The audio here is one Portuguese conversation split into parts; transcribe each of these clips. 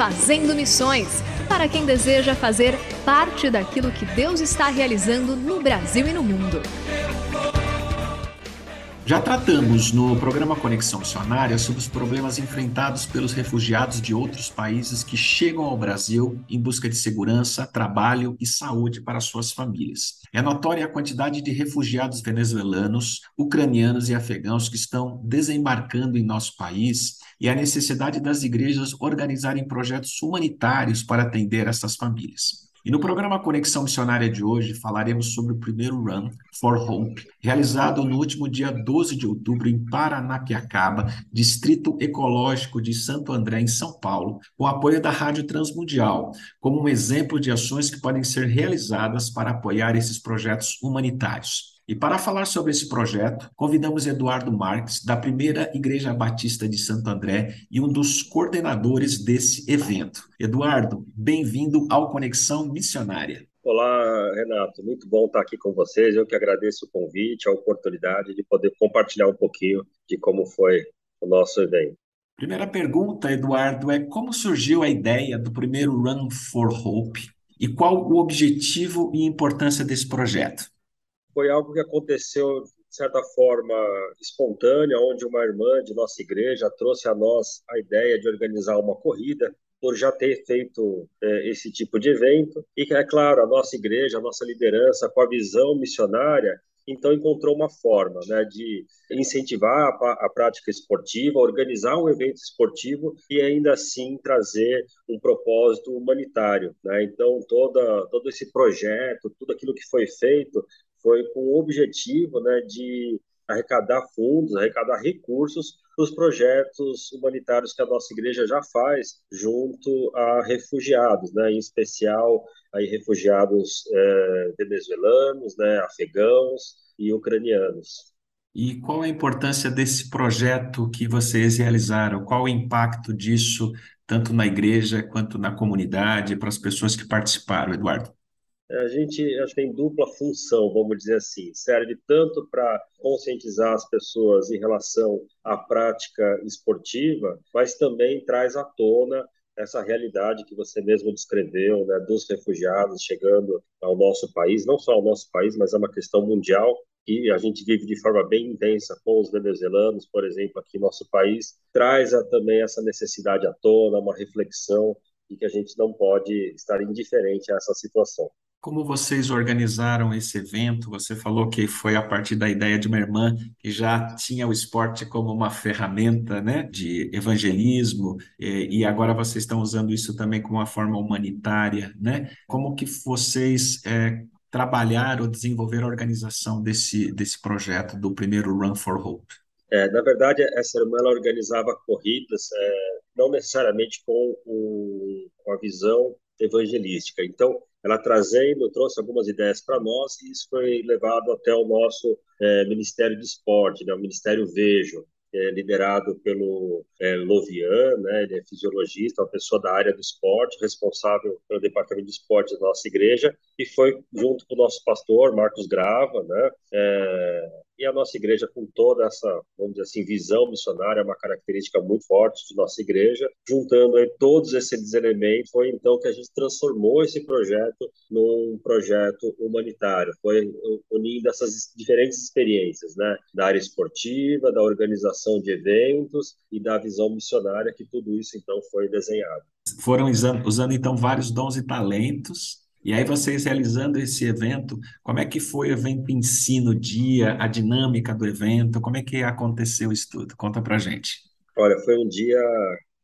Fazendo Missões para quem deseja fazer parte daquilo que Deus está realizando no Brasil e no mundo. Já tratamos no programa Conexão Missionária sobre os problemas enfrentados pelos refugiados de outros países que chegam ao Brasil em busca de segurança, trabalho e saúde para suas famílias. É notória a quantidade de refugiados venezuelanos, ucranianos e afegãos que estão desembarcando em nosso país e a necessidade das igrejas organizarem projetos humanitários para atender essas famílias. E no programa Conexão Missionária de hoje falaremos sobre o primeiro Run for Hope, realizado no último dia 12 de outubro em Paranapiacaba, Distrito Ecológico de Santo André, em São Paulo, com apoio da Rádio Transmundial, como um exemplo de ações que podem ser realizadas para apoiar esses projetos humanitários. E para falar sobre esse projeto, convidamos Eduardo Marques, da Primeira Igreja Batista de Santo André e um dos coordenadores desse evento. Eduardo, bem-vindo ao Conexão Missionária. Olá, Renato. Muito bom estar aqui com vocês. Eu que agradeço o convite, a oportunidade de poder compartilhar um pouquinho de como foi o nosso evento. Primeira pergunta, Eduardo, é como surgiu a ideia do primeiro Run for Hope e qual o objetivo e importância desse projeto? Foi algo que aconteceu de certa forma espontânea, onde uma irmã de nossa igreja trouxe a nós a ideia de organizar uma corrida por já ter feito é, esse tipo de evento e que é claro a nossa igreja, a nossa liderança com a visão missionária então encontrou uma forma né, de incentivar a, a, prática esportiva, organizar um evento esportivo e ainda assim trazer um propósito humanitário. Né? Então toda, todo esse projeto, tudo aquilo que foi feito foi com o objetivo né, de arrecadar fundos, arrecadar recursos para os projetos humanitários que a nossa igreja já faz junto a refugiados, né, em especial aí refugiados é, venezuelanos, né, afegãos e ucranianos. E qual a importância desse projeto que vocês realizaram? Qual o impacto disso, tanto na igreja quanto na comunidade, para as pessoas que participaram, Eduardo? A gente acho que tem dupla função, vamos dizer assim. Serve tanto para conscientizar as pessoas em relação à prática esportiva, mas também traz à tona essa realidade que você mesmo descreveu, né, dos refugiados chegando ao nosso país, não só ao nosso país, mas é uma questão mundial e a gente vive de forma bem intensa com os venezuelanos, por exemplo, aqui no nosso país, traz também essa necessidade à tona, uma reflexão de que a gente não pode estar indiferente a essa situação. Como vocês organizaram esse evento? Você falou que foi a partir da ideia de uma irmã que já tinha o esporte como uma ferramenta, né, de evangelismo, e, agora vocês estão usando isso também como uma forma humanitária, né? Como que vocês é, trabalharam desenvolveram a organização desse, desse projeto do primeiro Run for Hope? É, na verdade, essa irmã ela organizava corridas, é, não necessariamente com, o, com a visão evangelística. Então, ela trazendo, trouxe algumas ideias para nós e isso foi levado até o nosso é, Ministério de Esporte, né, o Ministério Vejo. é, liderado pelo é, Lovian, né? Ele é fisiologista, uma pessoa da área do esporte, responsável pelo departamento de esporte da nossa igreja, e foi junto com o nosso pastor Marcos Grava, né? É, e a nossa igreja, com toda essa, vamos dizer assim, visão missionária, uma característica muito forte de nossa igreja, juntando aí todos esses elementos, foi então que a gente transformou esse projeto num projeto humanitário. Foi unindo essas diferentes experiências, né? Da área esportiva, da organização de eventos e da visão missionária, que tudo isso então foi desenhado. Foram usando, usando então vários dons e talentos e aí vocês realizando esse evento, como é que foi o evento em si no dia, a dinâmica do evento, como é que aconteceu isso tudo? Conta pra gente. Olha, foi um dia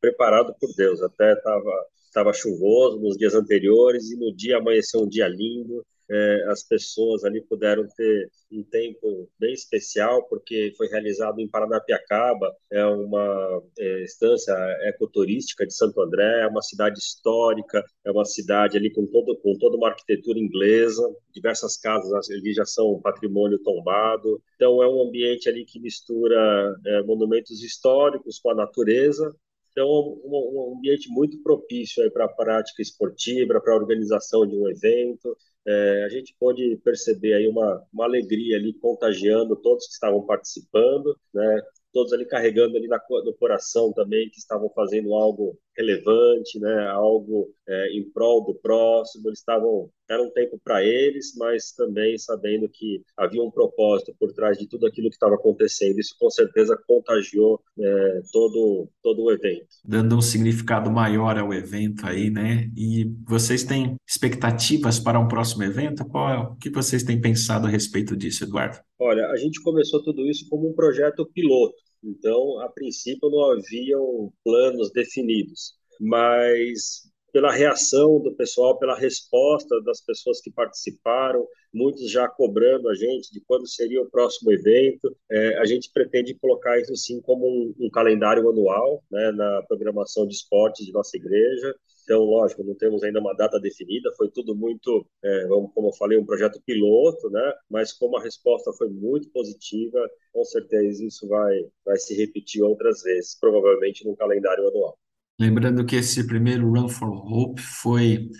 preparado por Deus, até estava tava chuvoso nos dias anteriores e no dia amanheceu um dia lindo, é, as pessoas ali puderam ter um tempo bem especial, porque foi realizado em Paranapiacaba, é uma é, estância ecoturística de Santo André, é uma cidade histórica, é uma cidade ali com, todo, com toda uma arquitetura inglesa, diversas casas ali já são patrimônio tombado, então é um ambiente ali que mistura é, monumentos históricos com a natureza, então, um, um ambiente muito propício para a prática esportiva, para a organização de um evento, é, a gente pôde perceber aí uma, uma alegria ali contagiando todos que estavam participando, né? todos ali carregando ali na, no coração também que estavam fazendo algo relevante, né? Algo é, em prol do próximo. Eles estavam era um tempo para eles, mas também sabendo que havia um propósito por trás de tudo aquilo que estava acontecendo. Isso com certeza contagiou é, todo todo o evento, dando um significado maior ao evento aí, né? E vocês têm expectativas para um próximo evento? Qual é o que vocês têm pensado a respeito disso, Eduardo? Olha, a gente começou tudo isso como um projeto piloto. Então, a princípio, não haviam planos definidos, mas pela reação do pessoal, pela resposta das pessoas que participaram, muitos já cobrando a gente de quando seria o próximo evento. É, a gente pretende colocar isso sim como um, um calendário anual né, na programação de esportes de nossa igreja. Então, lógico, não temos ainda uma data definida, foi tudo muito, é, como eu falei, um projeto piloto, né? Mas como a resposta foi muito positiva, com certeza isso vai, vai se repetir outras vezes, provavelmente no calendário anual. Lembrando que esse primeiro Run for Hope foi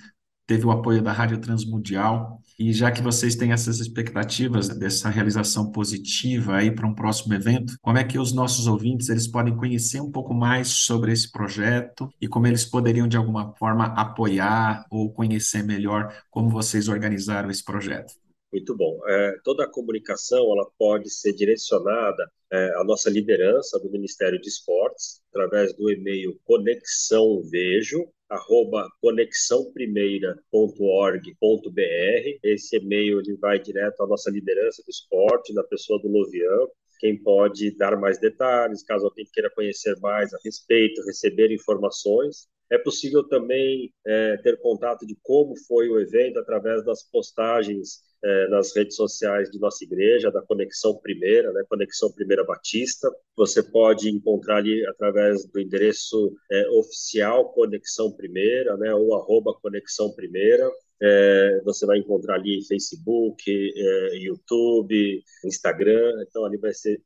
teve o apoio da Rádio Transmundial. E já que vocês têm essas expectativas dessa realização positiva aí para um próximo evento, como é que os nossos ouvintes eles podem conhecer um pouco mais sobre esse projeto e como eles poderiam de alguma forma apoiar ou conhecer melhor como vocês organizaram esse projeto? Muito bom. É, toda a comunicação ela pode ser direcionada é, à nossa liderança do Ministério de Esportes através do e-mail conexãovejo arroba conexãoprimeira.org.br. Esse e-mail ele vai direto à nossa liderança do esporte, na pessoa do Lovian, quem pode dar mais detalhes, caso alguém queira conhecer mais a respeito, receber informações. É possível também é, ter contato de como foi o evento através das postagens é, nas redes sociais de nossa igreja, da Conexão Primeira, né, Conexão Primeira Batista. Você pode encontrar ali através do endereço é, oficial Conexão Primeira, né, ou arroba Conexão Primeira. É, você vai encontrar ali Facebook, é, YouTube, Instagram. Então ali vai ser,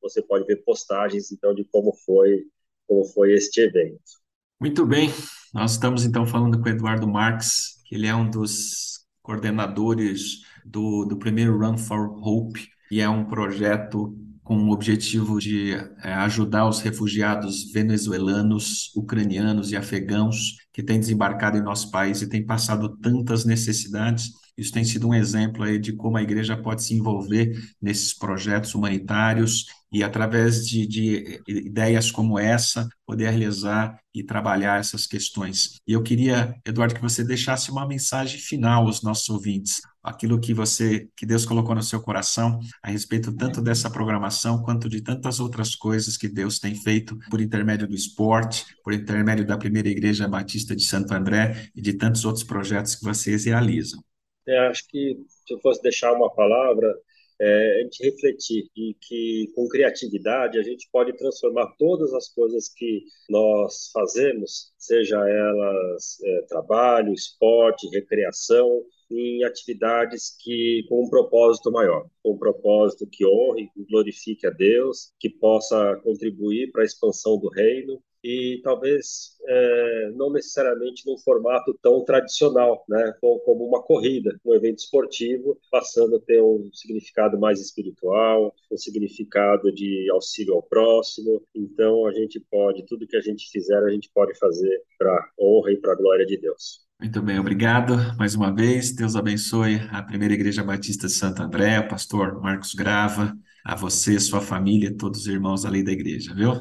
você pode ver postagens então de como foi como foi este evento. Muito bem, nós estamos então falando com o Eduardo Marques, que ele é um dos coordenadores do, do primeiro Run for Hope, e é um projeto com o objetivo de é, ajudar os refugiados venezuelanos, ucranianos e afegãos que têm desembarcado em nosso país e têm passado tantas necessidades. Isso tem sido um exemplo aí de como a igreja pode se envolver nesses projetos humanitários e, através de, de ideias como essa, poder realizar e trabalhar essas questões. E eu queria, Eduardo, que você deixasse uma mensagem final aos nossos ouvintes, aquilo que você, que Deus colocou no seu coração a respeito tanto dessa programação quanto de tantas outras coisas que Deus tem feito por intermédio do esporte, por intermédio da Primeira Igreja Batista de Santo André e de tantos outros projetos que vocês realizam. Eu é, acho que se eu fosse deixar uma palavra, é, a gente refletir e que com criatividade a gente pode transformar todas as coisas que nós fazemos, seja elas é, trabalho, esporte, recreação, em atividades que com um propósito maior, com um propósito que honre, que glorifique a Deus, que possa contribuir para a expansão do reino e talvez é, não necessariamente num formato tão tradicional, né, como uma corrida, um evento esportivo, passando a ter um significado mais espiritual, um significado de auxílio ao próximo. Então a gente pode, tudo que a gente fizer, a gente pode fazer para honra e para glória de Deus. Muito bem, obrigado mais uma vez. Deus abençoe a Primeira Igreja Batista de Santo André, pastor Marcos Grava, a você, sua família, todos os irmãos ali da igreja, viu?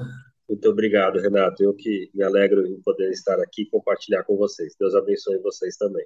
Muito obrigado, Renato. Eu que me alegro em poder estar aqui e compartilhar com vocês. Deus abençoe vocês também.